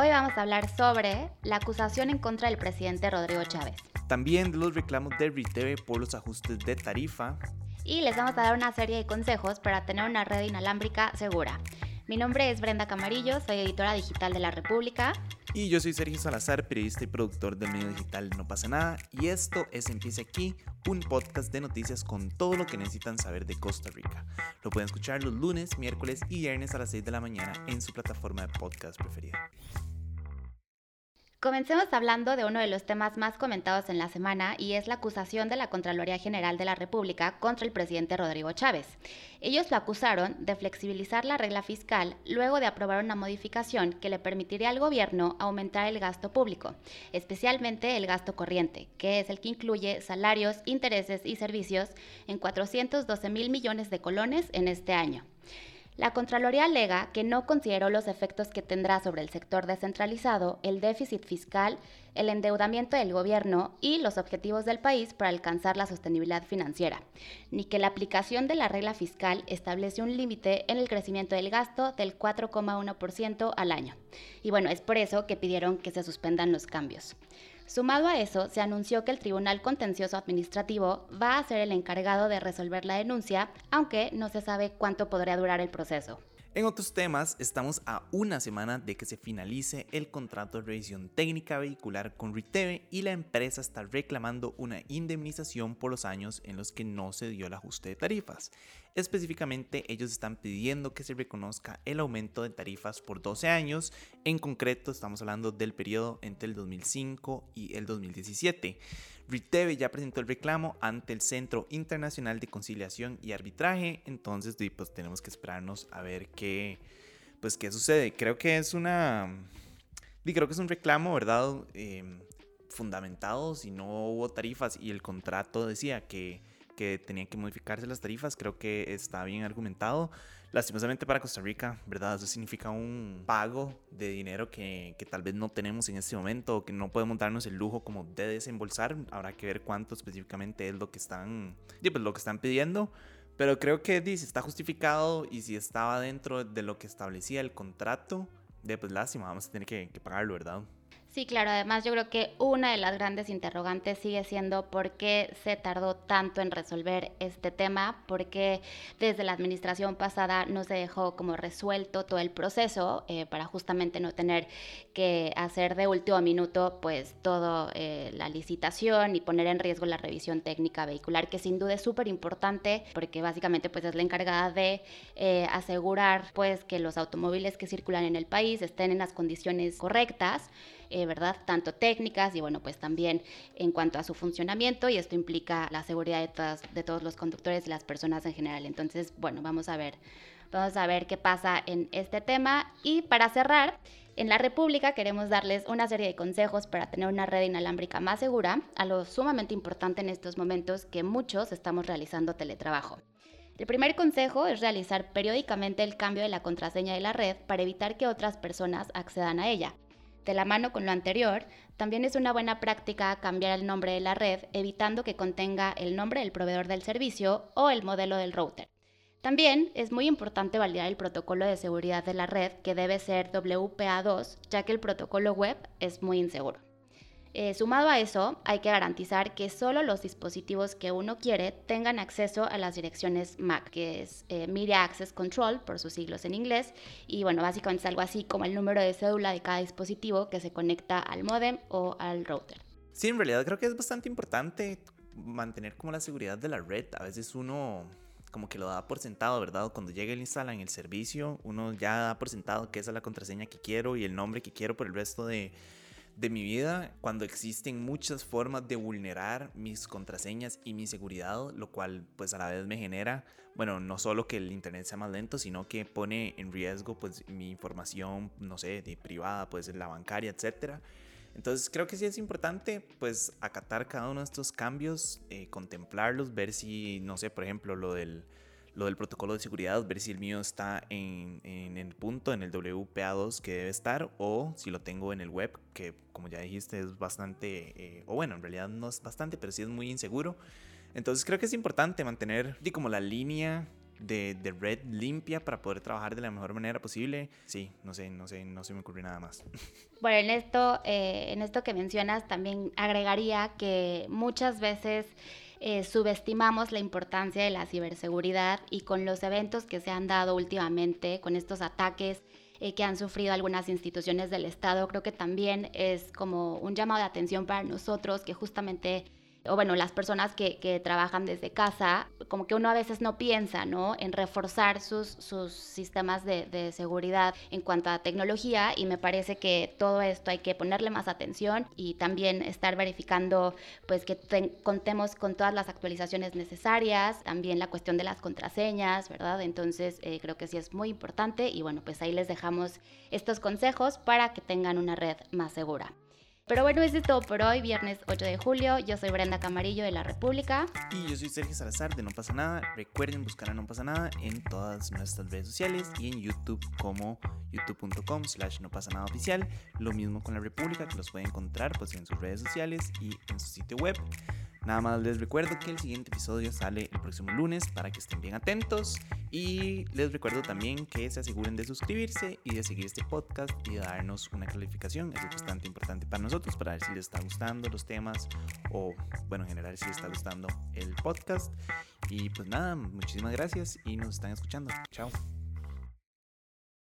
Hoy vamos a hablar sobre la acusación en contra del presidente Rodrigo Chávez. También de los reclamos de RITV por los ajustes de tarifa. Y les vamos a dar una serie de consejos para tener una red inalámbrica segura. Mi nombre es Brenda Camarillo, soy editora digital de La República. Y yo soy Sergio Salazar, periodista y productor del medio digital No pasa nada. Y esto es Empieza aquí, un podcast de noticias con todo lo que necesitan saber de Costa Rica. Lo pueden escuchar los lunes, miércoles y viernes a las 6 de la mañana en su plataforma de podcast preferida. Comencemos hablando de uno de los temas más comentados en la semana y es la acusación de la Contraloría General de la República contra el presidente Rodrigo Chávez. Ellos lo acusaron de flexibilizar la regla fiscal luego de aprobar una modificación que le permitiría al gobierno aumentar el gasto público, especialmente el gasto corriente, que es el que incluye salarios, intereses y servicios en 412 mil millones de colones en este año. La Contraloría alega que no consideró los efectos que tendrá sobre el sector descentralizado el déficit fiscal, el endeudamiento del gobierno y los objetivos del país para alcanzar la sostenibilidad financiera, ni que la aplicación de la regla fiscal establece un límite en el crecimiento del gasto del 4,1% al año. Y bueno, es por eso que pidieron que se suspendan los cambios. Sumado a eso, se anunció que el Tribunal Contencioso Administrativo va a ser el encargado de resolver la denuncia, aunque no se sabe cuánto podría durar el proceso. En otros temas, estamos a una semana de que se finalice el contrato de revisión técnica vehicular con Riteve y la empresa está reclamando una indemnización por los años en los que no se dio el ajuste de tarifas. Específicamente, ellos están pidiendo que se reconozca el aumento de tarifas por 12 años. En concreto, estamos hablando del periodo entre el 2005 y el 2017. Riteve ya presentó el reclamo ante el Centro Internacional de Conciliación y Arbitraje, entonces pues, tenemos que esperarnos a ver qué, pues, qué sucede. Creo que es una... Creo que es un reclamo, ¿verdad? Em, fundamentado, si no hubo tarifas y el contrato decía que, que tenían que modificarse las tarifas, creo que está bien argumentado. Lastimosamente para Costa Rica, ¿verdad? Eso significa un pago de dinero que, que, tal vez no tenemos en este momento que no podemos darnos el lujo como de desembolsar. Habrá que ver cuánto específicamente es lo que están, pues, lo que están pidiendo. Pero creo que si está justificado y si estaba dentro de lo que establecía el contrato, de pues lástima, vamos a tener que, que pagarlo, ¿verdad? Sí, claro, además yo creo que una de las grandes interrogantes sigue siendo por qué se tardó tanto en resolver este tema, porque desde la administración pasada no se dejó como resuelto todo el proceso eh, para justamente no tener que hacer de último minuto pues todo eh, la licitación y poner en riesgo la revisión técnica vehicular, que sin duda es súper importante porque básicamente pues es la encargada de eh, asegurar pues que los automóviles que circulan en el país estén en las condiciones correctas. Eh, ¿verdad? Tanto técnicas y bueno, pues también en cuanto a su funcionamiento y esto implica la seguridad de, de todos los conductores y las personas en general. Entonces, bueno, vamos a ver. Vamos a ver qué pasa en este tema. Y para cerrar, en la República queremos darles una serie de consejos para tener una red inalámbrica más segura, a lo sumamente importante en estos momentos que muchos estamos realizando teletrabajo. El primer consejo es realizar periódicamente el cambio de la contraseña de la red para evitar que otras personas accedan a ella. De la mano con lo anterior, también es una buena práctica cambiar el nombre de la red evitando que contenga el nombre del proveedor del servicio o el modelo del router. También es muy importante validar el protocolo de seguridad de la red que debe ser WPA2 ya que el protocolo web es muy inseguro. Eh, sumado a eso, hay que garantizar que solo los dispositivos que uno quiere tengan acceso a las direcciones MAC, que es eh, Media Access Control, por sus siglos en inglés, y bueno, básicamente es algo así como el número de cédula de cada dispositivo que se conecta al modem o al router. Sí, en realidad creo que es bastante importante mantener como la seguridad de la red. A veces uno como que lo da por sentado, ¿verdad? Cuando llega el instala en el servicio, uno ya da por sentado que esa es la contraseña que quiero y el nombre que quiero por el resto de de mi vida cuando existen muchas formas de vulnerar mis contraseñas y mi seguridad, lo cual pues a la vez me genera, bueno, no solo que el internet sea más lento, sino que pone en riesgo pues mi información, no sé, de privada, pues la bancaria, etcétera. Entonces creo que sí es importante pues acatar cada uno de estos cambios, eh, contemplarlos, ver si, no sé, por ejemplo, lo del lo del protocolo de seguridad, ver si el mío está en, el punto, en el WPA2 que debe estar, o si lo tengo en el web, que como ya dijiste es bastante, eh, o bueno, en realidad no es bastante, pero sí es muy inseguro. Entonces creo que es importante mantener como la línea de, de, red limpia para poder trabajar de la mejor manera posible. Sí, no sé, no sé, no se me ocurrió nada más. Bueno, en esto, eh, en esto que mencionas también agregaría que muchas veces eh, subestimamos la importancia de la ciberseguridad y con los eventos que se han dado últimamente, con estos ataques eh, que han sufrido algunas instituciones del Estado, creo que también es como un llamado de atención para nosotros que justamente o bueno, las personas que, que, trabajan desde casa, como que uno a veces no piensa, ¿no? En reforzar sus, sus sistemas de, de, seguridad en cuanto a tecnología y me parece que todo esto hay que ponerle más atención y también estar verificando, pues, que contemos con todas las actualizaciones necesarias, también la cuestión de las contraseñas, ¿verdad? Entonces, eh, creo que sí es muy importante y bueno, pues ahí les dejamos estos consejos para que tengan una red más segura. Pero bueno, eso es todo por hoy, viernes 8 de julio. Yo soy Brenda Camarillo de La República. Y yo soy Sergio Salazar de No Pasa Nada. Recuerden buscar a No Pasa Nada en todas nuestras redes sociales y en YouTube como youtube.com slash no pasa nada oficial. Lo mismo con La República, que los pueden encontrar pues, en sus redes sociales y en su sitio web. Nada más les recuerdo que el siguiente episodio sale el próximo lunes para que estén bien atentos. Y les recuerdo también que se aseguren de suscribirse y de seguir este podcast y de darnos una calificación. Eso es bastante importante para nosotros, para ver si les está gustando los temas o, bueno, en general si les está gustando el podcast. Y pues nada, muchísimas gracias y nos están escuchando. Chao.